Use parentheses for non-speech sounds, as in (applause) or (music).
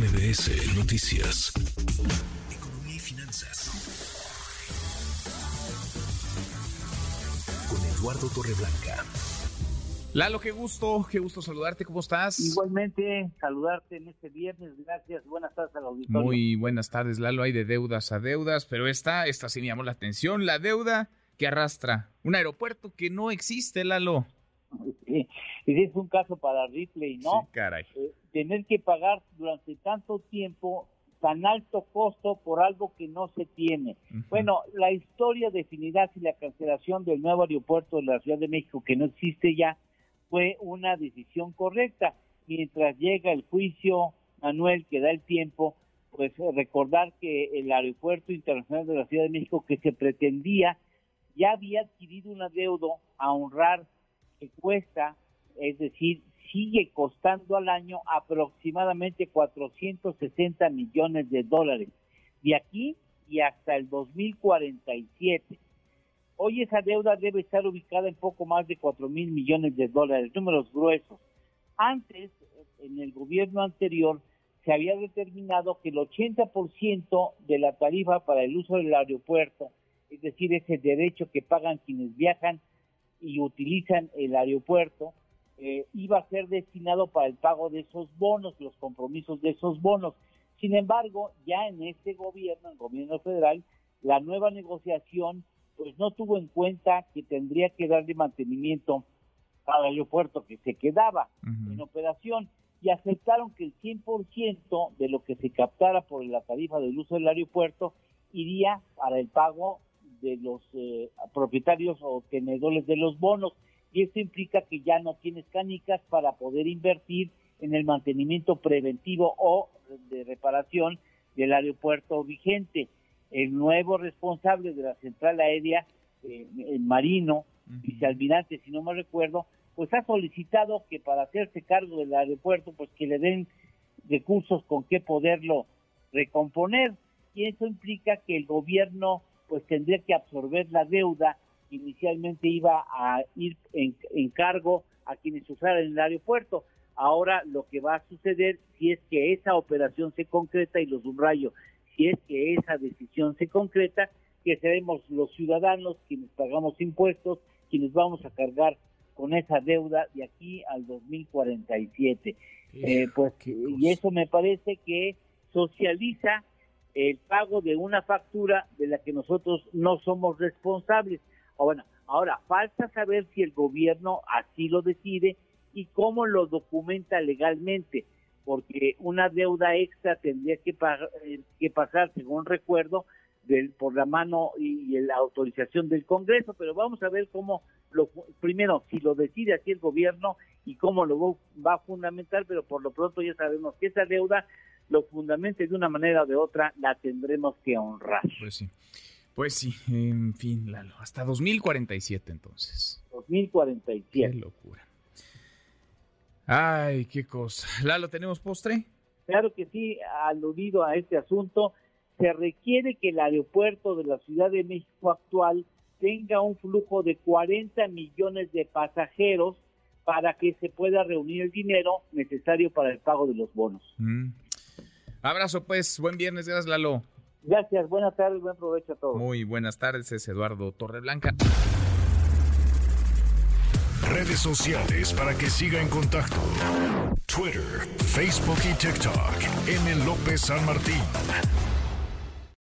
MBS Noticias. Economía y finanzas. Con Eduardo Torreblanca. Lalo, qué gusto, qué gusto saludarte, ¿cómo estás? Igualmente, saludarte en este viernes, gracias, buenas tardes a la auditorio. Muy buenas tardes, Lalo, hay de deudas a deudas, pero esta, esta sí me llamó la atención, la deuda que arrastra un aeropuerto que no existe, Lalo. (laughs) Sí, es un caso para Ripley, ¿no? Sí, caray. Eh, tener que pagar durante tanto tiempo tan alto costo por algo que no se tiene. Bueno, la historia definirá si la cancelación del nuevo aeropuerto de la Ciudad de México, que no existe ya, fue una decisión correcta. Mientras llega el juicio, Manuel, que da el tiempo, pues recordar que el aeropuerto internacional de la Ciudad de México que se pretendía ya había adquirido un adeudo a honrar que cuesta, es decir, sigue costando al año aproximadamente 460 millones de dólares. De aquí y hasta el 2047. Hoy esa deuda debe estar ubicada en poco más de 4 mil millones de dólares, números gruesos. Antes, en el gobierno anterior, se había determinado que el 80% de la tarifa para el uso del aeropuerto, es decir, ese derecho que pagan quienes viajan y utilizan el aeropuerto, eh, iba a ser destinado para el pago de esos bonos, los compromisos de esos bonos. Sin embargo, ya en este gobierno, el gobierno federal, la nueva negociación pues no tuvo en cuenta que tendría que darle mantenimiento al aeropuerto que se quedaba en operación. Y aceptaron que el 100% de lo que se captara por la tarifa del uso del aeropuerto iría para el pago de los eh, propietarios o tenedores de los bonos y esto implica que ya no tienes canicas para poder invertir en el mantenimiento preventivo o de reparación del aeropuerto vigente. El nuevo responsable de la central aérea, eh, el marino, vicealmirante, si no me recuerdo, pues ha solicitado que para hacerse cargo del aeropuerto, pues que le den recursos con que poderlo recomponer. Y eso implica que el gobierno pues tendría que absorber la deuda inicialmente iba a ir en, en cargo a quienes usaran el aeropuerto. Ahora lo que va a suceder, si es que esa operación se concreta, y lo subrayo, si es que esa decisión se concreta, que seremos los ciudadanos quienes pagamos impuestos, quienes vamos a cargar con esa deuda de aquí al 2047. Eh, pues y eso me parece que socializa el pago de una factura de la que nosotros no somos responsables. O bueno, ahora falta saber si el gobierno así lo decide y cómo lo documenta legalmente, porque una deuda extra tendría que, pa- eh, que pasar, según recuerdo, del, por la mano y, la autorización del Congreso, pero vamos a ver cómo lo primero si lo decide así el gobierno y cómo lo va a fundamentar, pero por lo pronto ya sabemos que esa deuda lo fundamente de una manera o de otra la tendremos que honrar. Pues sí, pues sí, en fin, Lalo, hasta 2047 entonces. Qué 2047. locura. Ay, qué cosa. Lalo, ¿tenemos postre? Claro que sí, aludido a este asunto, se requiere que el aeropuerto de la Ciudad de México actual tenga un flujo de 40 millones de pasajeros para que se pueda reunir el dinero necesario para el pago de los bonos. Mm. Abrazo pues, buen viernes, gracias Lalo. Gracias, buenas tardes, buen provecho a todos. Muy buenas tardes, es Eduardo Torreblanca. Redes sociales para que siga en contacto: Twitter, Facebook y TikTok. M. López San Martín.